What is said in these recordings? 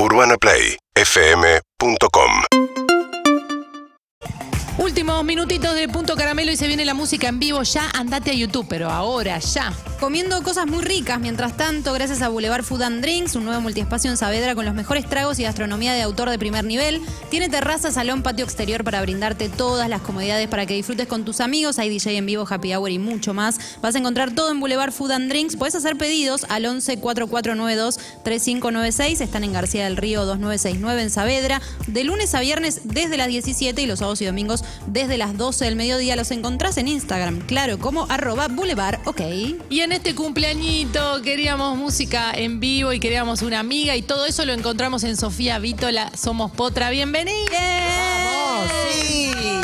UrbanaPlayFM.com Últimos minutitos de Punto Caramelo y se viene la música en vivo. Ya andate a YouTube, pero ahora, ya. Comiendo cosas muy ricas, mientras tanto, gracias a Boulevard Food and Drinks, un nuevo multiespacio en Saavedra con los mejores tragos y gastronomía de autor de primer nivel. Tiene terraza, salón, patio exterior para brindarte todas las comodidades para que disfrutes con tus amigos. Hay DJ en vivo, happy hour y mucho más. Vas a encontrar todo en Boulevard Food and Drinks. Puedes hacer pedidos al 11 4492 3596. Están en García del Río 2969 en Saavedra. De lunes a viernes desde las 17 y los sábados y domingos desde las 12 del mediodía. Los encontrás en Instagram, claro, como arroba Boulevard, ok. Y en este cumpleañito queríamos música en vivo y queríamos una amiga y todo eso lo encontramos en Sofía Vítola. Somos Potra. Bienvenida.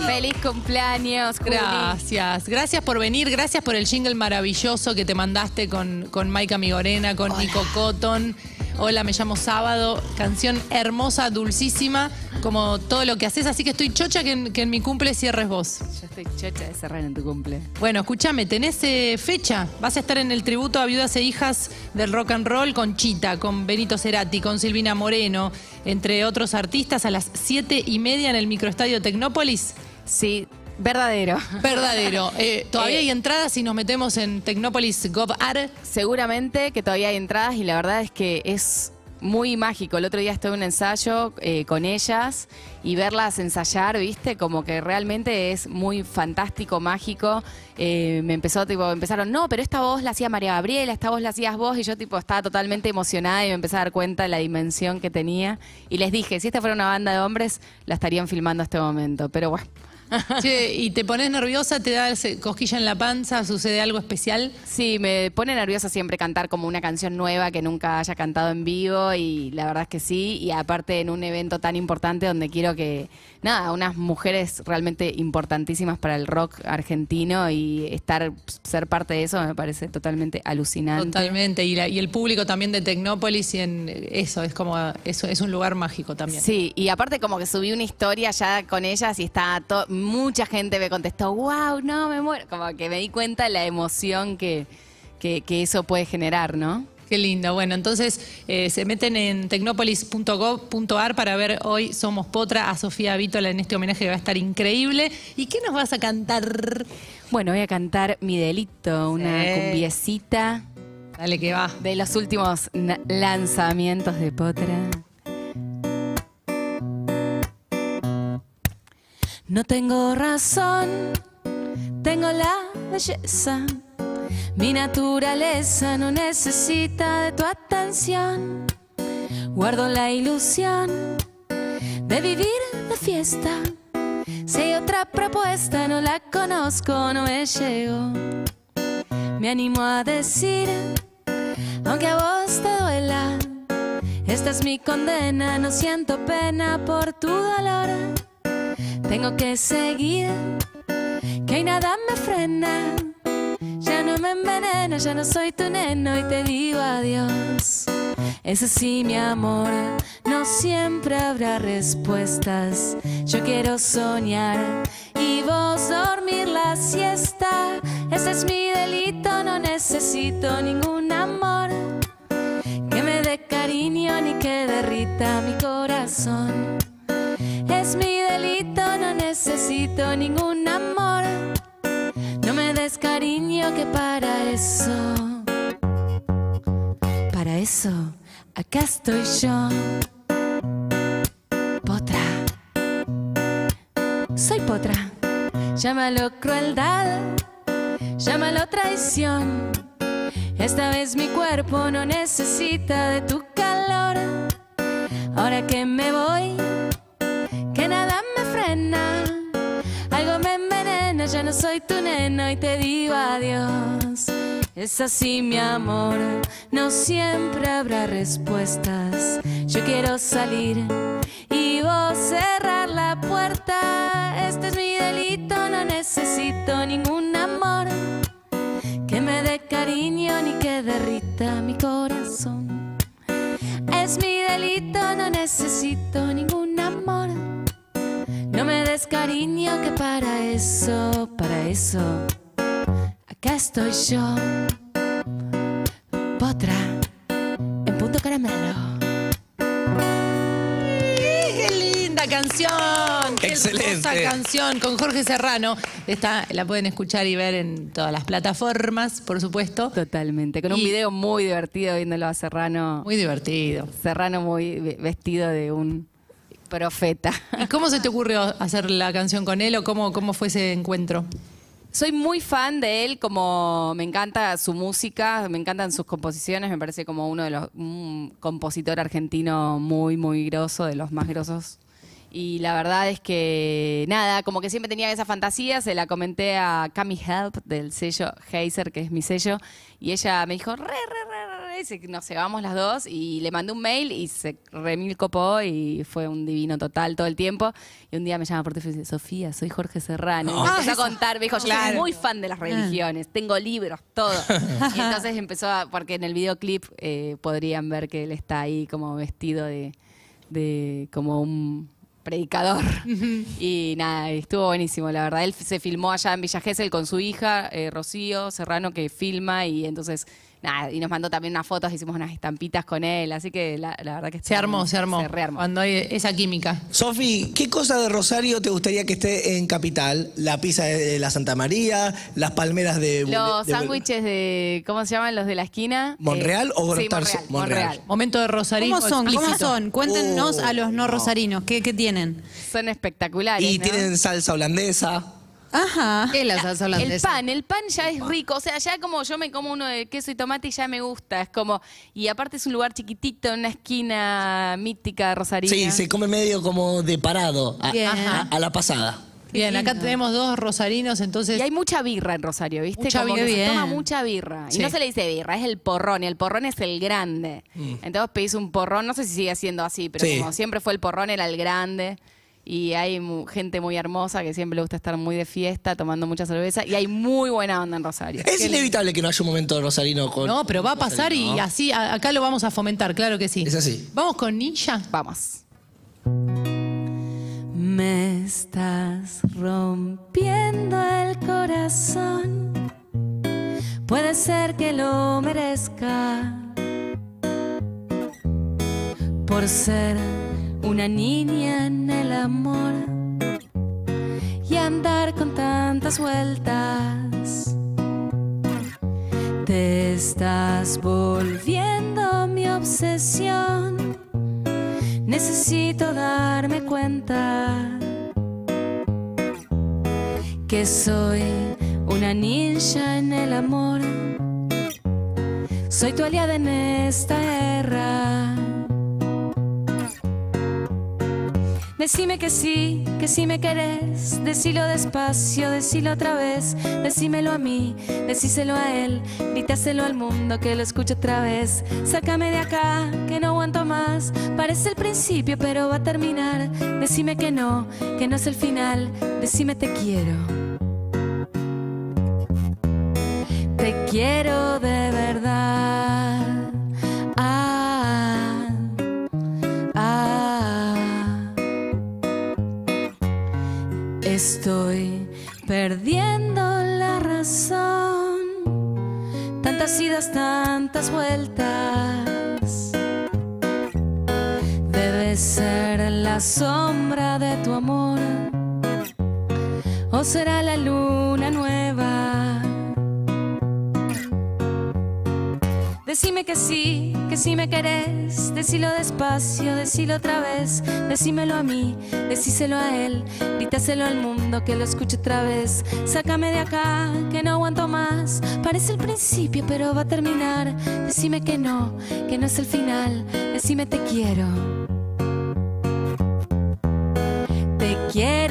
Feliz cumpleaños, Juli. Gracias, gracias por venir, gracias por el jingle maravilloso que te mandaste con, con Maika Migorena, con Nico Cotton. Hola, me llamo Sábado, canción hermosa, dulcísima, como todo lo que haces, así que estoy chocha que en, que en mi cumple cierres vos. Yo estoy chocha de cerrar en tu cumple. Bueno, escúchame, tenés eh, fecha. Vas a estar en el tributo a viudas e hijas del rock and roll con Chita, con Benito Cerati, con Silvina Moreno, entre otros artistas, a las siete y media en el microestadio Tecnópolis. Sí, verdadero. Verdadero. Eh, Todavía Eh, hay entradas si nos metemos en Tecnópolis GovAr. Seguramente que todavía hay entradas y la verdad es que es muy mágico. El otro día estuve en un ensayo eh, con ellas y verlas ensayar, viste, como que realmente es muy fantástico, mágico. Eh, me empezó, tipo, empezaron, no, pero esta voz la hacía María Gabriela, esta voz la hacías vos, y yo tipo estaba totalmente emocionada y me empecé a dar cuenta de la dimensión que tenía. Y les dije, si esta fuera una banda de hombres, la estarían filmando a este momento. Pero bueno. Che, y te pones nerviosa, te da cosquilla en la panza, sucede algo especial. Sí, me pone nerviosa siempre cantar como una canción nueva que nunca haya cantado en vivo y la verdad es que sí, y aparte en un evento tan importante donde quiero que, nada, unas mujeres realmente importantísimas para el rock argentino y estar, ser parte de eso me parece totalmente alucinante. Totalmente. Y, la- y el público también de Tecnópolis y en eso, es como, eso es un lugar mágico también. Sí, y aparte como que subí una historia ya con ellas y está to- mucha gente me contestó, wow, no, me muero. Como que me di cuenta de la emoción que, que, que eso puede generar, ¿no? Qué lindo. Bueno, entonces eh, se meten en tecnopolis.gov.ar para ver hoy Somos Potra a Sofía Vítola en este homenaje que va a estar increíble. ¿Y qué nos vas a cantar? Bueno, voy a cantar Mi Delito, una Sí. cumbiecita Dale que va. de los últimos lanzamientos de Potra. No tengo razón, tengo la belleza. Mi naturaleza no necesita de tu atención. Guardo la ilusión de vivir de fiesta. Si hay otra propuesta, no la conozco, no me llego. Me animo a decir, aunque a vos te duela, esta es mi condena, no siento pena por tu dolor. Tengo que seguir, que nada me frena. Ya no me enveneno, ya no soy tu neno y te digo adiós. Eso sí, mi amor, no siempre habrá respuestas. Yo quiero soñar y vos dormir la siesta. Ese es mi delito, no necesito ningún amor que me dé cariño ni que derrita mi corazón. Necesito ningún amor. No me des cariño que para eso, para eso, acá estoy yo. Potra, soy potra. Llámalo crueldad, llámalo traición. Esta vez mi cuerpo no necesita de tu calor. Ahora que me voy, ya no soy tu neno y te digo adiós. Es así, mi amor, no siempre habrá respuestas. Yo quiero salir y vos cerrar la puerta. Este es mi delito, no necesito ningún amor que me dé cariño ni que derrita mi corazón. Es mi delito, no necesito ningún cariño que para eso, para eso, acá estoy yo. Potra, en punto caramelo. hermosa canción. Qué Excelente. canción con Jorge Serrano. Está, la pueden escuchar y ver en todas las plataformas, por supuesto. Totalmente. Con un Y- video muy divertido viéndolo a Serrano. Muy divertido. Serrano muy ve- vestido de un profeta. ¿Y cómo se te ocurrió hacer la canción con él o cómo, cómo fue ese encuentro? Soy muy fan de él, como me encanta su música, me encantan sus composiciones, me parece como uno de los, un compositor argentino muy, muy grosso, de los más grosos. Y la verdad es que, nada, como que siempre tenía esa fantasía, se la comenté a Cami Help del sello Heiser, que es mi sello, y ella me dijo, re, re, re, y se- nos cebamos las dos, y le mandé un mail y se remil copó y fue un divino total todo el tiempo. Y un día me llama por teléfono y dice, Sofía, soy Jorge Serrano. Y me empezó a contar, me dijo, yo soy muy fan de las religiones, tengo libros, todo. y entonces empezó a, porque en el videoclip eh, podrían ver que él está ahí como vestido de, de como un predicador. y nada, estuvo buenísimo, la verdad. Él se filmó allá en Villa Gesell con su hija, eh, Rocío Serrano, que filma y entonces, nada, y nos mandó también unas fotos, hicimos unas estampitas con él, así que la, la verdad que Se armó, se armó. Se rearmó. Cuando hay esa química. Sofi, ¿qué cosa de Rosario te gustaría que esté en Capital? La pizza de la Santa María, las palmeras de... Los sándwiches de, ¿cómo se llaman los de la esquina? ¿Monreal o sí, Tarso- Monreal, Monreal? Monreal. Momento de Rosarino. ¿Cómo son? ¿Cómo son? Cuéntenos Oh, a los no no. rosarinos. ¿Qué, qué tienen? Son espectaculares. Y ¿no? tienen salsa holandesa. Ajá. ¿Qué es la salsa El pan, el pan ya es rico, o sea, ya como yo me como uno de queso y tomate y ya me gusta, es como, y aparte es un lugar chiquitito, en una esquina mítica de Rosarina. Sí, se come medio como de parado, a, Bien. a- a la pasada. Bien, acá tenemos dos rosarinos, entonces. Y hay mucha birra en Rosario, ¿viste? Mucha como birra. que se Bien. toma mucha birra. Sí. Y no se le dice birra, es el porrón, y el porrón es el grande. Entonces pedís un porrón, no sé si sigue siendo así, pero Sí. como siempre fue el porrón, era el grande. Y hay mu- gente muy hermosa que siempre le gusta estar muy de fiesta, tomando mucha cerveza. Y hay muy buena onda en Rosario. Es inevitable que no haya un momento rosarino con... No, pero va a pasar y así, a- acá lo vamos a fomentar, claro que sí. Es así. Vamos con Ninja. Vamos. Me estás rompiendo el corazón. Puede ser que lo merezca. Por ser una niña en el amor y andar con tantas vueltas. Te estás volviendo mi obsesión. Necesito darme cuenta que soy una ninja en el amor. Soy tu aliada en esta guerra. Decime que sí, que sí me querés. Decilo despacio, decilo otra vez. Decímelo a mí, decíselo a él. Grítaselo al mundo que lo escuche otra vez. Sácame de acá, que no aguanto más. Parece el principio, pero va a terminar. Decime que no, que no es el final. Decime te quiero. Te quiero de perdiendo la razón. Tantas idas, tantas vueltas. Debe ser la sombra de tu amor. O será la luna Decime que sí, que sí me querés. Decilo despacio, decilo otra vez. Decímelo a mí, decíselo a él. Grításelo al mundo que lo escuche otra vez. Sácame de acá, que no aguanto más. Parece el principio, pero va a terminar. Decime que no, que no es el final. Decime te quiero. Te quiero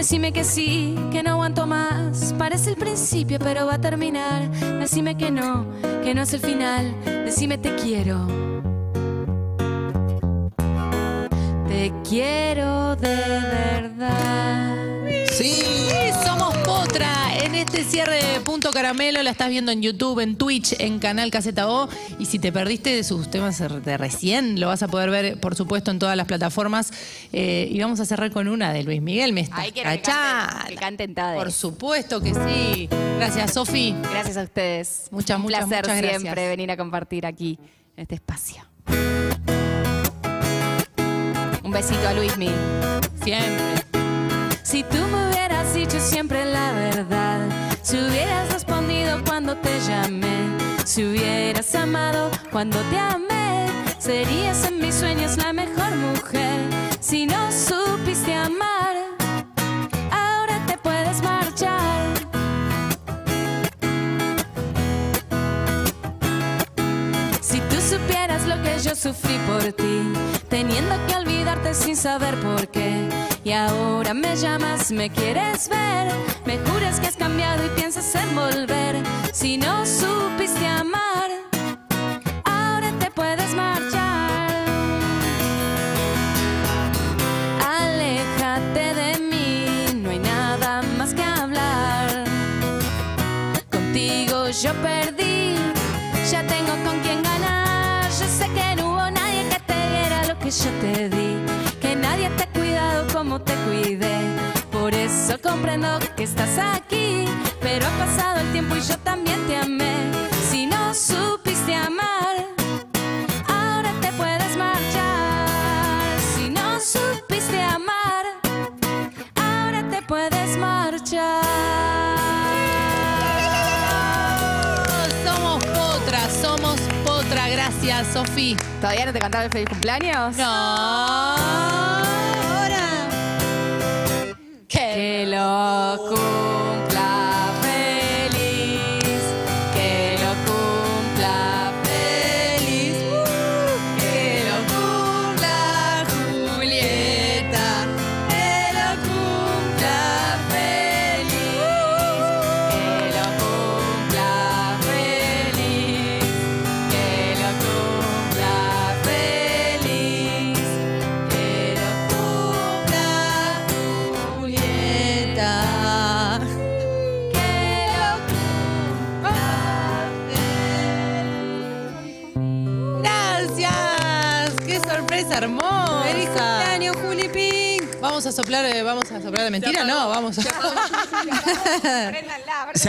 Decime que sí, que no aguanto más. Parece el principio, pero va a terminar. Decime que no, que no es el final. Decime te quiero. Te quiero de verdad. Sí. Somos. Potra este cierre de Punto Caramelo. La estás viendo en YouTube, en Twitch, en Canal Caseta O. Y si te perdiste sus temas de recién, lo vas a poder ver, por supuesto, en todas las plataformas. Eh, y vamos a cerrar con una de Luis Miguel. Me está Ay, que canten, que canten Tades. Por supuesto que sí. Gracias, Sofi. Gracias a ustedes. Muchas, Un muchas, placer muchas gracias. siempre venir a compartir aquí en este espacio. Un besito a Luismi. Siempre. Si tú me hubieras dicho siempre la verdad, si hubieras respondido cuando te llamé, si hubieras amado cuando te amé, serías en mis sueños la mejor mujer. Si no supiste amar, ahora te puedes marchar. Si tú supieras lo que yo sufrí por ti, teniendo que olvidarte sin saber por qué. Y ahora me llamas, me quieres ver, me juras que has cambiado y piensas en volver. Si no supiste amar, ahora te puedes marchar. Aléjate de mí, no hay nada más que hablar. Contigo yo perdí, ya tengo con quién ganar. Yo sé que no hubo nadie que te diera lo que yo te di, como te cuidé. Por eso comprendo que estás aquí, pero ha pasado el tiempo y yo también te amé. Si no supiste amar, ahora te puedes marchar. Si no supiste amar, ahora te puedes marchar. Somos Potra, somos Potra. Gracias, Sofi. ¿Todavía no te cantaba el feliz cumpleaños? No. A soplar, eh, vamos a soplar de mentira, no, vamos a. Se apagó. Se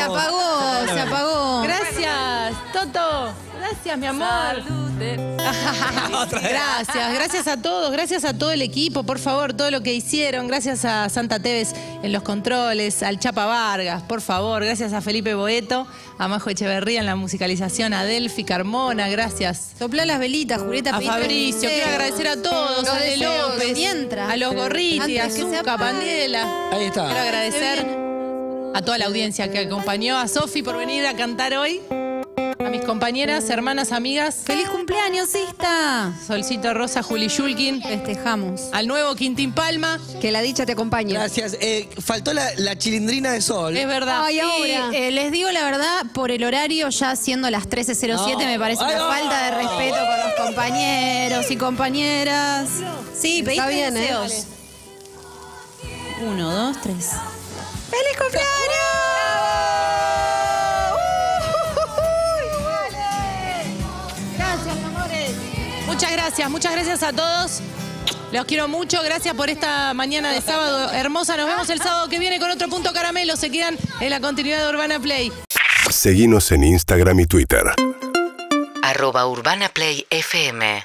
apagó, se apagó. Gracias, Toto. Gracias, mi amor. Gracias, gracias a todos, gracias a todo el equipo, por favor, todo lo que hicieron. Gracias a Santa Teves en los controles, al Chapa Vargas, por favor. Gracias a Felipe Boeto, a Majo Echeverría en la musicalización, a Delphi Carmona, gracias. Soplá las velitas, Julieta. A Fabricio, quiero agradecer a todos, Los a De López, mientras. a los Gorriti, a Zucca. Pandela. Ahí está. Quiero agradecer a toda la audiencia que acompañó, a Sofi por venir a cantar hoy, a mis compañeras, hermanas, amigas, ¡Feliz cumpleaños, Sista! Solcito Rosa, Juli Shulkin, Festejamos. al nuevo Quintín Palma. Que la dicha te acompañe. Gracias. Eh, faltó la, la chilindrina de sol. Es verdad. Ay, ahora. eh, les digo la verdad, por el horario, ya siendo las 13.07, No. me parece una no. falta de respeto con los compañeros y compañeras. Sí, pediste bien, ¿eh? deseos. Uno, dos, tres. ¡Feliz cumpleaños! Gracias, muchas gracias a todos. Los quiero mucho, gracias por esta mañana de sábado hermosa. Nos vemos el sábado que viene con otro punto caramelo. Se quedan en la continuidad de Urbana Play. Seguinos en Instagram y Twitter. arroba Urbana Play FM